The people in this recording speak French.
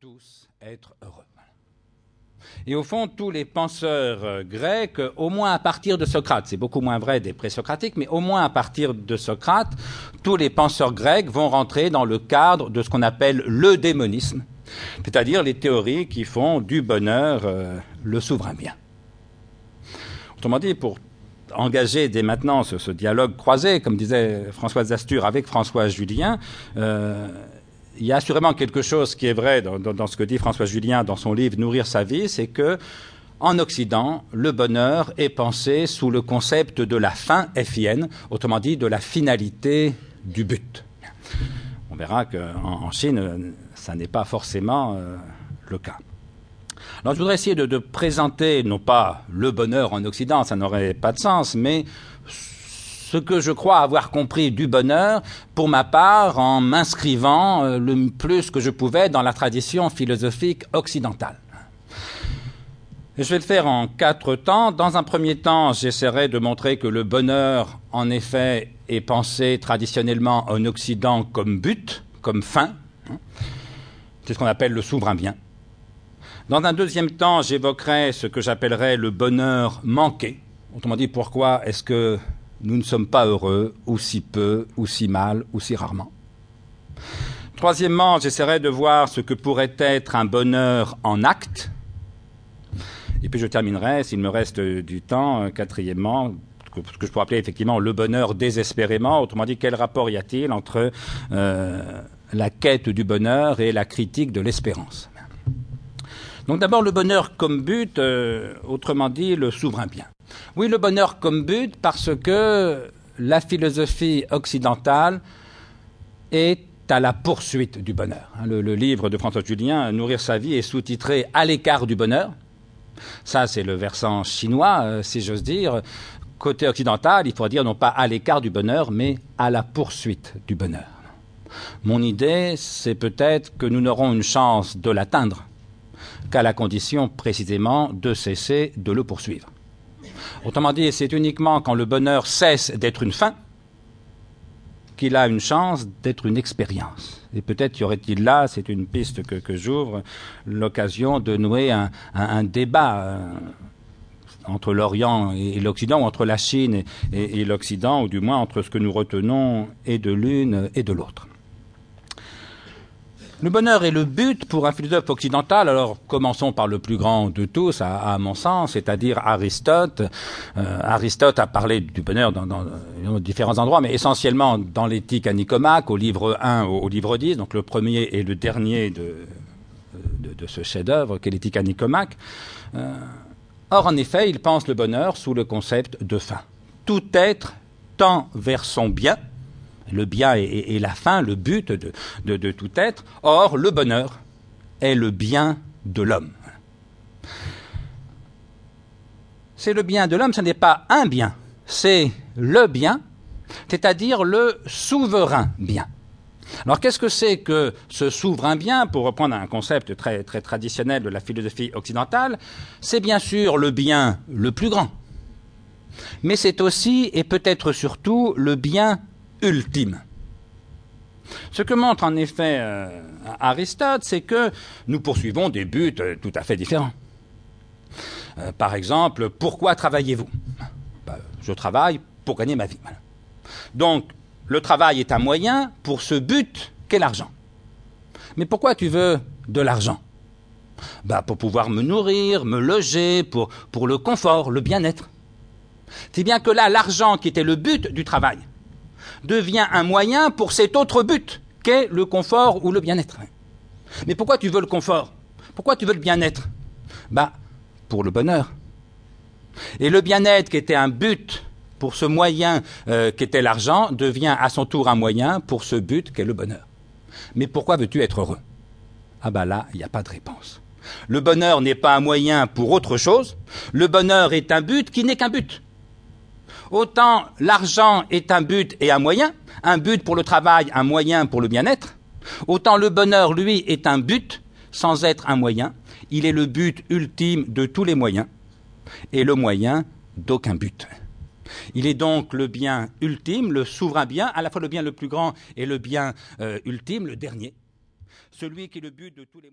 tous être heureux. Et au fond, tous les penseurs euh, grecs, au moins à partir de Socrate, c'est beaucoup moins vrai des présocratiques, mais au moins à partir de Socrate, tous les penseurs grecs vont rentrer dans le cadre de ce qu'on appelle le démonisme, c'est-à-dire les théories qui font du bonheur euh, le souverain bien. Autrement dit, pour engager dès maintenant ce, dialogue croisé, comme disait François Astur avec François Julien, euh, il y a assurément quelque chose qui est vrai dans, ce que dit François Julien dans son livre Nourrir sa vie, c'est que en Occident, le bonheur est pensé sous le concept de la fin FIN, autrement dit de la finalité du but. On verra qu'en en Chine, ça n'est pas forcément euh, le cas. Alors je voudrais essayer de, présenter, non pas le bonheur en Occident, ça n'aurait pas de sens, mais ce que je crois avoir compris du bonheur, pour ma part, en m'inscrivant euh, le plus que je pouvais dans la tradition philosophique occidentale. je vais le faire en quatre temps. Dans un premier temps, j'essaierai de montrer que le bonheur, en effet, est pensé traditionnellement en Occident comme but, comme fin. C'est ce qu'on appelle le souverain bien. Dans un deuxième temps, j'évoquerai ce que j'appellerais le bonheur manqué. Autrement dit, pourquoi est-ce que nous ne sommes pas heureux, ou si peu, ou si mal, ou si rarement. Troisièmement, j'essaierai de voir ce que pourrait être un bonheur en acte. Et puis je terminerai, s'il me reste du temps, euh, quatrièmement, ce que je pourrais appeler effectivement le bonheur désespérément. Autrement dit, quel rapport y a-t-il entre euh, la quête du bonheur et la critique de l'espérance? Donc d'abord le bonheur comme but, euh, autrement dit le souverain bien. Oui, le bonheur comme but parce que la philosophie occidentale est à la poursuite du bonheur. Hein, le, livre de François Julien, Nourrir sa vie, est sous-titré À l'écart du bonheur. Ça, c'est le versant chinois, euh, si j'ose dire. Côté occidental, il faudrait dire non pas à l'écart du bonheur, mais à la poursuite du bonheur. Mon idée, c'est peut-être que nous n'aurons une chance de l'atteindre qu'à la condition précisément de cesser de le poursuivre. Autrement dit, c'est uniquement quand le bonheur cesse d'être une fin qu'il a une chance d'être une expérience. Et peut-être y aurait-il là, c'est une piste que, j'ouvre, l'occasion de nouer un, débat euh, entre l'Orient et, l'Occident, ou entre la Chine et l'Occident, ou du moins entre ce que nous retenons et de l'une et de l'autre. Le bonheur est le but pour un philosophe occidental. Alors commençons par le plus grand de tous, à, mon sens, c'est-à-dire Aristote. Euh, Aristote a parlé du bonheur dans, différents endroits, mais essentiellement dans l'éthique à Nicomaque, au livre 1, au, livre 10, donc le premier et le dernier de, de, ce chef-d'œuvre qu'est l'éthique à Nicomaque. Euh, or, en effet, il pense le bonheur sous le concept de fin. Tout être tend vers son bien, le bien est, la fin, le but de, tout être. Or, le bonheur est le bien de l'homme. C'est le bien de l'homme, ce n'est pas un bien, c'est le bien, c'est-à-dire le souverain bien. Alors qu'est-ce que c'est que ce souverain bien, pour reprendre un concept très, très traditionnel de la philosophie occidentale? C'est bien sûr le bien le plus grand, mais c'est aussi et peut-être surtout le bien ultime. Ce que montre en effet euh, Aristote, c'est que nous poursuivons des buts euh, tout à fait différents. Euh, par exemple, pourquoi travaillez-vous? Bah, Je travaille pour gagner ma vie. Donc, le travail est un moyen pour ce but qu'est l'argent. Mais pourquoi tu veux de l'argent? Bah, Pour pouvoir me nourrir, me loger, pour, pour le confort, le bien-être. C'est bien que là, l'argent qui était le but du travail, devient un moyen pour cet autre but qu'est le confort ou le bien-être. Mais pourquoi tu veux le confort? Pourquoi tu veux le bien-être? Bah, pour le bonheur. Et le bien-être qui était un but pour ce moyen euh, qu'était l'argent devient à son tour un moyen pour ce but qu'est le bonheur. Mais pourquoi veux-tu être heureux? Ah bah là, il n'y a pas de réponse. Le bonheur n'est pas un moyen pour autre chose, le bonheur est un but qui n'est qu'un but. Autant l'argent est un but et un moyen, un but pour le travail, un moyen pour le bien-être, autant le bonheur, lui, est un but sans être un moyen. Il est le but ultime de tous les moyens et le moyen d'aucun but. Il est donc le bien ultime, le souverain bien, à la fois le bien le plus grand et le bien euh, ultime, le dernier, celui qui est le but de tous les